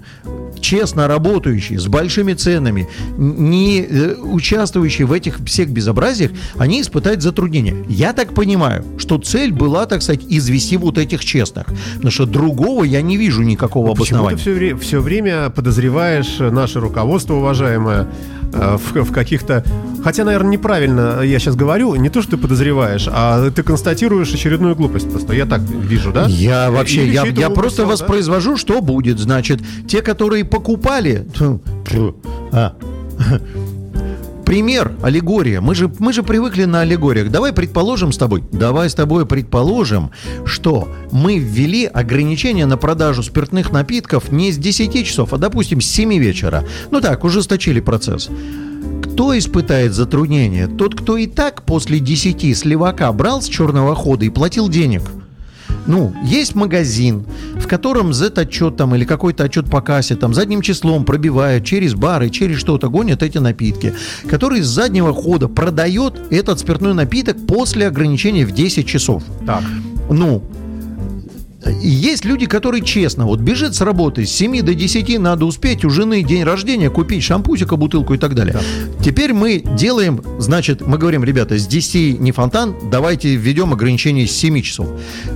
честно работающие, с большими ценами, не э, участвующие в этих всех безобразиях, они испытают затруднения. Я так понимаю, что цель была, так сказать, извести вот этих честных. Потому что другого я не вижу никакого Почему ты обоснования. все, время подозреваешь э, наше руководство, уважаемое, э, в, в каких-то... Хотя, наверное, неправильно я сейчас говорю. Не то, что ты подозреваешь, а ты констатируешь очередную глупость просто. Я так вижу, да? Я вообще, Или я, я просто да? воспроизвожу, что будет. Значит, те, которые покупали... а. Пример, аллегория. Мы же, мы же привыкли на аллегориях. Давай предположим с тобой, давай с тобой предположим, что мы ввели ограничение на продажу спиртных напитков не с 10 часов, а, допустим, с 7 вечера. Ну так, ужесточили процесс. Кто испытает затруднение? Тот, кто и так после 10 с левака брал с черного хода и платил денег. Ну, есть магазин, в котором Z-отчет там или какой-то отчет по кассе там задним числом пробивают через бары, через что-то гонят эти напитки, который с заднего хода продает этот спиртной напиток после ограничения в 10 часов. Так. Ну, есть люди, которые честно, вот бежит с работы, с 7 до 10 надо успеть, у жены день рождения, купить шампусика, бутылку и так далее. Теперь мы делаем, значит, мы говорим, ребята, с 10 не фонтан, давайте введем ограничение с 7 часов.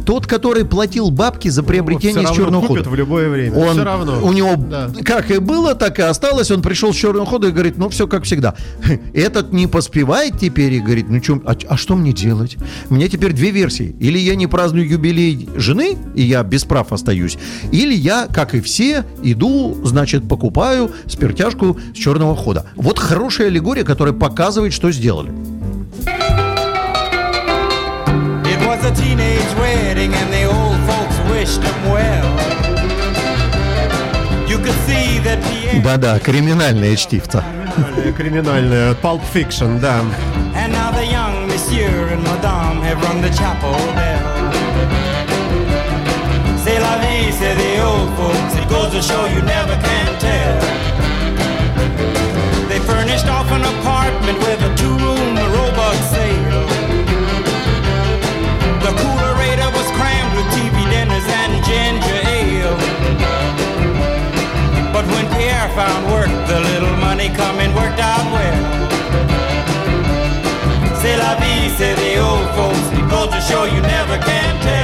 Тот, который платил бабки за приобретение Всё с черного хода. в любое время. Он, Все равно. У него Да. как и было, так и осталось. Он пришел с черного хода и говорит, ну все как всегда. [laughs] Этот не поспевает теперь и говорит, ну чё, а, а что мне делать? У меня теперь две версии. Или я не праздную юбилей жены, и я без прав остаюсь. Или я, как и все, иду, значит, покупаю спиртяжку с черного хода. Вот хорошая аллегория, которая показывает, что сделали. It was a teenage wedding and the old folks wished him well. You could see that Pierre Да-да, криминальное чтивца. Криминальная, Криминальная. Pulp Fiction, да. and now the young monsieur and madame have rung the chapel bell. It goes to show you never can tell. They furnished off an apartment with a two-room robot sale. The coolerator was crammed with TV dinners and ginger ale. But when Pierre found work, the little money coming worked out well. C'est la vie, say the old folks. It goes to show you never can tell.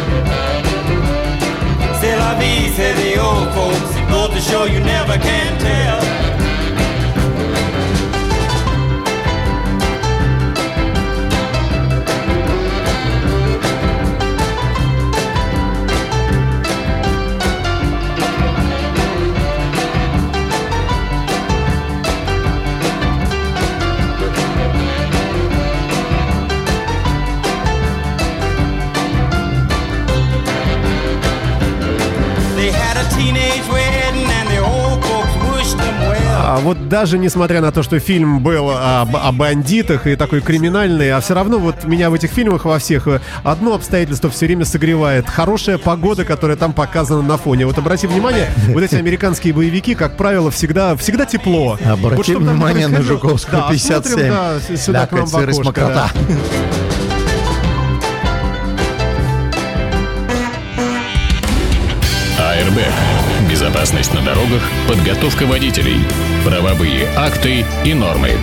La say the old folks. Goes to show you never can tell. А вот даже несмотря на то, что фильм был о, б- о бандитах и такой криминальный, а все равно вот меня в этих фильмах во всех э, одно обстоятельство все время согревает. Хорошая погода, которая там показана на фоне. Вот обрати внимание, вот эти американские боевики, как правило, всегда, всегда тепло. Обрати Вот внимание на Жуковского, Да, 57. смотрим, да, сюда Да, к нам в окошко, да. Airbag. Безопасность на дорогах, подготовка водителей, правовые акты и нормы.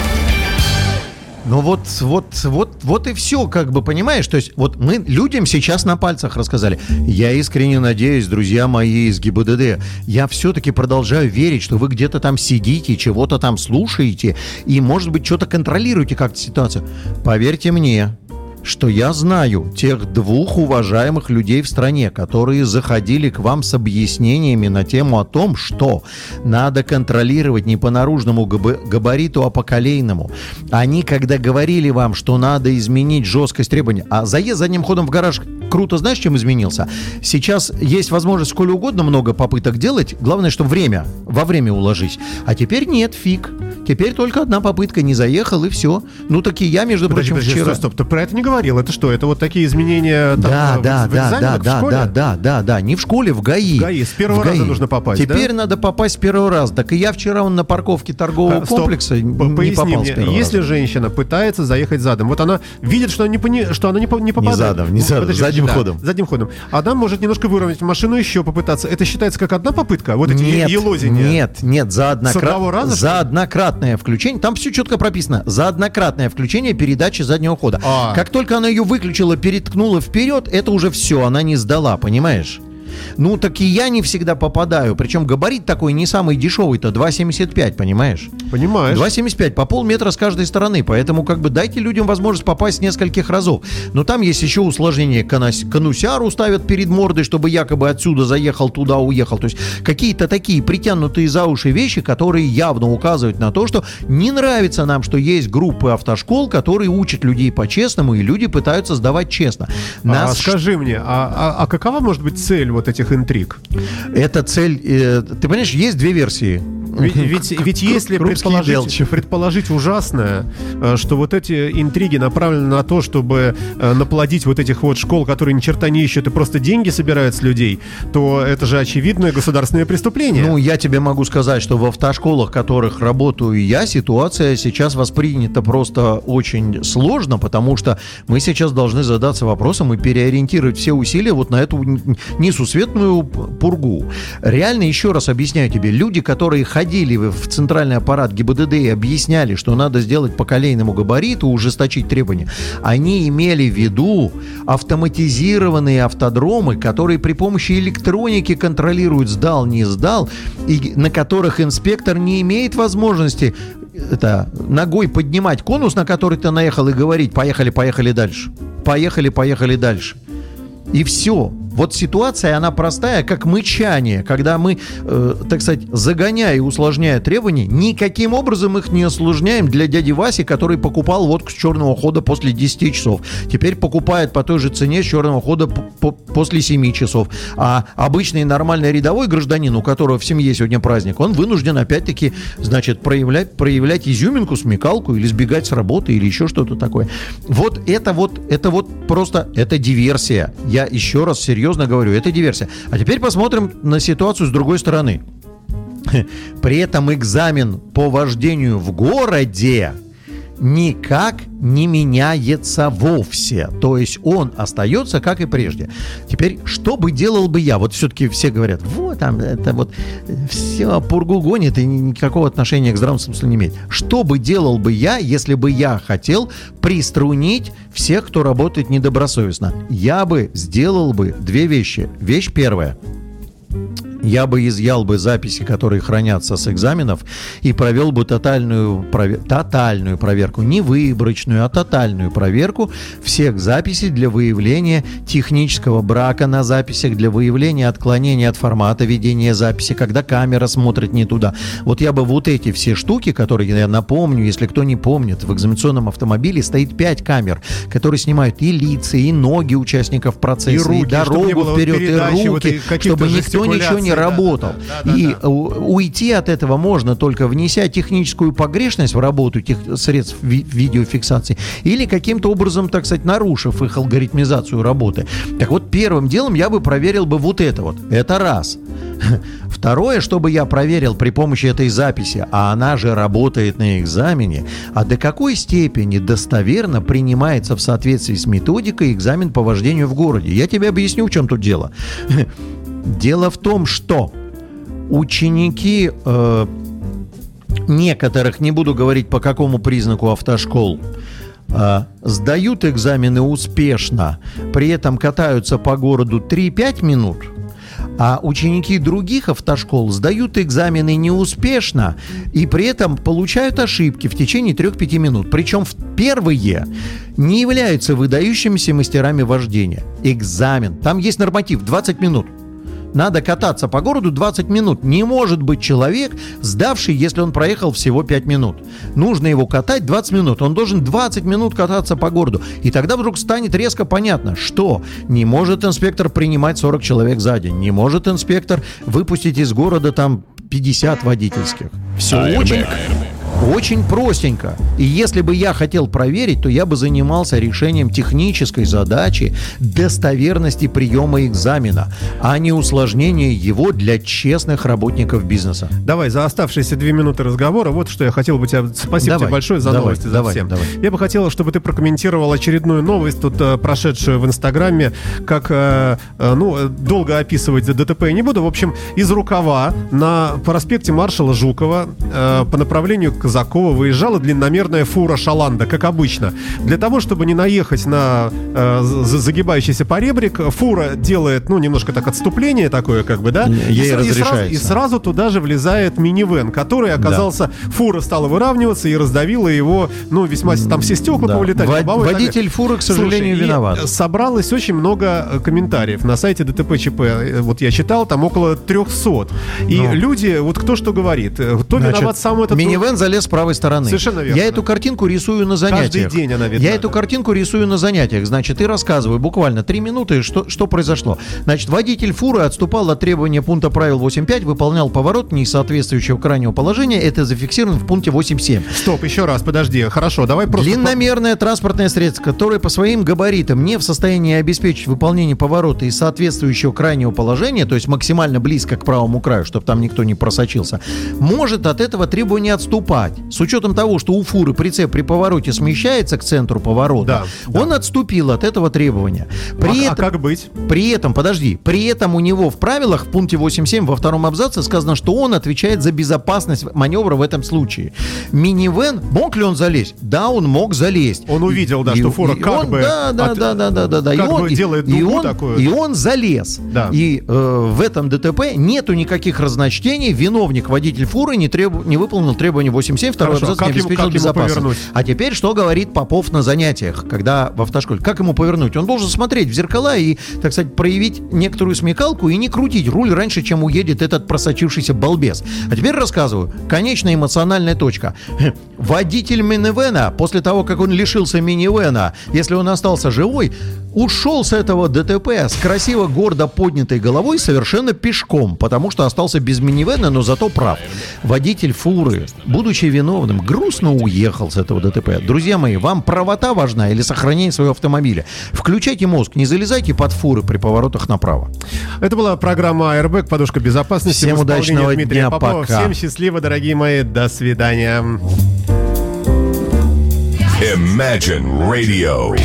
Ну вот, вот, вот, вот и все, как бы, понимаешь? То есть вот мы людям сейчас на пальцах рассказали. Я искренне надеюсь, друзья мои из ГИБДД, я все-таки продолжаю верить, что вы где-то там сидите, чего-то там слушаете и, может быть, что-то контролируете как-то ситуацию. Поверьте мне, что я знаю тех двух уважаемых людей в стране, которые заходили к вам с объяснениями на тему о том, что надо контролировать не по наружному габ- габариту, а по колейному. Они, когда говорили вам, что надо изменить жесткость требований, а заезд задним ходом в гараж круто, знаешь, чем изменился? Сейчас есть возможность сколь угодно много попыток делать, главное, что время, во время уложись. А теперь нет, фиг. Теперь только одна попытка, не заехал и все. Ну, таки я, между Подожди, прочим, подожди, вчера... стоп, стоп, ты про это не говорил. Это что, это вот такие изменения там, Да, в- да, в да, да, в да, школе? да, да, да, да, не в школе, в ГАИ. В ГАИ. С первого В раза нужно попасть, да? Теперь надо попасть с первого раза. Так и я вчера он на парковке торгового А, стоп. комплекса П- не Поясни попал мне, с первого если раза. женщина пытается заехать задом, вот она видит, что, не, что она не, не попадает. задом, не Ну, задом, задним да, ходом. Задним ходом. Она может немножко выровнять машину, еще попытаться. Это считается как одна попытка? Вот эти Нет, елозения? нет, нет, за, однокра- раза, за однократное включение, там все четко прописано, за однократное включение передачи заднего хода. А. Как только она ее выключила, переткнула вперед, это уже все, она не сдала, понимаешь? Ну, так и я не всегда попадаю. Причем габарит такой не самый дешевый-то, 2,75, понимаешь? Понимаешь? 2,75 по полметра с каждой стороны, поэтому как бы дайте людям возможность попасть нескольких разов. Но там есть еще усложнение. Конусяру ставят перед мордой, чтобы якобы отсюда заехал, туда уехал. То есть какие-то такие притянутые за уши вещи, которые явно указывают на то, что не нравится нам, что есть группы автошкол, которые учат людей по-честному, и люди пытаются сдавать честно. А Нас скажи мне, а, а- а какова может быть цель вот этих интриг? эта цель... э, ты понимаешь, есть две версии. Ведь, ведь, ведь если предположить, предположить ужасное, э, что вот эти интриги направлены на то, чтобы э, наплодить вот этих вот школ, которые ни черта не ищут и просто деньги собирают с людей, то это же очевидное государственное преступление. Ну, я тебе могу сказать, что в автошколах, в которых работаю я, ситуация сейчас воспринята просто очень сложно, потому что мы сейчас должны задаться вопросом и переориентировать все усилия вот на эту несусветную пургу. Реально, еще раз объясняю тебе, люди, которые ходили в в центральный аппарат ГИБДД и объясняли, что надо сделать по колейному габариту, ужесточить требования, они имели в виду автоматизированные автодромы, которые при помощи электроники контролируют, сдал, не сдал, и на которых инспектор не имеет возможности это, ногой поднимать конус, на который ты наехал, и говорить, поехали, поехали дальше. Поехали, поехали дальше. И все. Вот ситуация, она простая, как мычание, когда мы, э, так сказать, загоняя и усложняя требования, никаким образом их не осложняем для дяди Васи, который покупал водку с черного хода после 10 часов. Теперь покупает по той же цене с черного хода по- после 7 часов. А обычный нормальный рядовой гражданин, у которого в семье сегодня праздник, он вынужден опять-таки, значит, проявлять, проявлять изюминку, смекалку или сбегать с работы или еще что-то такое. Вот это вот, это вот просто, это диверсия. Я еще раз серьезно говорю, это диверсия. А теперь посмотрим на ситуацию с другой стороны. [laughs] При этом экзамен по вождению в городе никак не меняется вовсе. То есть он остается как и прежде. Теперь, что бы делал бы я? Вот все-таки все говорят, вот там, это вот все пургу гонит и ни- никакого отношения к здравому смыслу не имеет. Что бы делал бы я, если бы я хотел приструнить всех, кто работает недобросовестно? Я бы сделал бы две вещи. Вещь первая – я бы изъял бы записи, которые хранятся с экзаменов, и провел бы тотальную, прове- тотальную проверку, не выборочную, а тотальную проверку всех записей для выявления технического брака на записях, для выявления отклонения от формата ведения записи, когда камера смотрит не туда. Вот я бы вот эти все штуки, которые я напомню, если кто не помнит, в экзаменационном автомобиле стоит 5 камер, которые снимают и лица, и ноги участников процесса, И руки, не дорогу вперед, и руки, вот и чтобы никто ничего не не да, да, работал. да, да, и да. у- уйти от этого можно только внеся техническую погрешность в работу тех средств ви- видеофиксации или каким-то образом, так сказать, нарушив их алгоритмизацию работы. Так вот, первым делом я бы проверил бы вот это вот. Это раз. [laughs] Второе, чтобы я проверил при помощи этой записи, а она же работает на экзамене, а до какой степени достоверно принимается в соответствии с методикой экзамен по вождению в городе. Я тебе объясню, в чем тут дело. [laughs] Дело в том, что ученики э, некоторых, не буду говорить по какому признаку автошкол, э, сдают экзамены успешно, при этом катаются по городу 3-5 минут, а ученики других автошкол сдают экзамены неуспешно и при этом получают ошибки в течение 3-5 минут. Причем первые не являются выдающимися мастерами вождения. Экзамен. Там есть норматив 20 минут. Надо кататься по городу 20 минут. Не может быть человек, сдавший, если он проехал всего 5 минут. Нужно его катать 20 минут. Он должен 20 минут кататься по городу. И тогда вдруг станет резко понятно, что не может инспектор принимать 40 человек за день. Не может инспектор выпустить из города там 50 водительских. Все Airbag. очень, очень простенько. И если бы я хотел проверить, то я бы занимался решением технической задачи достоверности приема экзамена, а не усложнения его для честных работников бизнеса. Давай, за оставшиеся две минуты разговора, вот что я хотел бы тебя... Спасибо Давай, тебе большое за давай, новости, за давай, всем. давай. Я бы хотел, чтобы ты прокомментировал очередную новость, тут э, прошедшую в Инстаграме, как, э, э, ну, долго описывать ДТП я не буду. В общем, из рукава на проспекте маршала Жукова по направлению к Казакова выезжала длинномерная фура Шаланда, как обычно. Для того, чтобы не наехать на э, за- загибающийся поребрик, фура делает, ну, немножко так отступление такое, как бы, да? Ей и, сра- и сразу, разрешается. и сразу туда же влезает минивэн, который оказался, фура стала выравниваться и раздавила его, ну, весьма, там все стекла Да. повылетали. И так водитель фуры, к сожалению, Слушай, виноват. э, собралось очень много э, комментариев на сайте ДТП ЧП. Э, Вот я читал, там около 300. И Ну. люди, вот кто что говорит, э, кто Значит, виноват сам этот... Минивэн залез с правой стороны. Совершенно верно. Я эту картинку рисую на занятиях. день она видна. Я эту картинку рисую на занятиях. Значит, и рассказываю буквально три минуты, что, что произошло. Значит, водитель фуры отступал от требования пункта правил 8.5, выполнял поворот, не соответствующего крайнего положения. Это зафиксировано в пункте 8.7. Стоп, еще раз, подожди. Хорошо, давай просто... Длинномерное транспортное средство, которое по своим габаритам не в состоянии обеспечить выполнение поворота и соответствующего крайнего положения, то есть максимально близко к правому краю, чтобы там никто не просочился, может от этого требования отступать. С учетом того, что у фуры прицеп при повороте смещается к центру поворота, Да, он отступил от этого требования. При а, а этом, как быть? при этом, подожди, при этом у него в правилах в пункте 8.7 во втором абзаце сказано, что он отвечает за безопасность маневра в этом случае. Минивэн, мог ли он залезть? Да, он мог залезть. Он увидел, да, что фура как он- бы Да, да, от- да, да, да, да, да. как и он, бы делает и он, такую. И он залез. Да. И э, в этом ДТП нету никаких разночтений. Виновник, водитель фуры, не, требу- не выполнил требования 8.7, второй Хорошо, абзац не обеспечил ему безопасность. А теперь что говорит Попов на занятиях, когда в автошколе? Как ему повернуть? Он должен смотреть в зеркала и, так сказать, проявить некоторую смекалку и не крутить руль раньше, чем уедет этот просочившийся балбес. А теперь рассказываю. Конечная эмоциональная точка. [laughs] Водитель минивэна, после того, как он лишился минивэна, если он остался живой, ушел с этого ДТП с красиво гордо поднятой головой совершенно пешком, потому что остался без минивэна, но зато прав. Водитель фуры, будучи виновным, грустно уехал с этого ДТП. Друзья мои, вам правота важна или сохранение своего автомобиля? Включайте мозг, не залезайте под фуры при поворотах направо. Это была программа Airbag, подушка безопасности. Всем удачного Дмитрия дня, Попова. пока. Всем счастливо, дорогие мои. До свидания. Imagine Radio.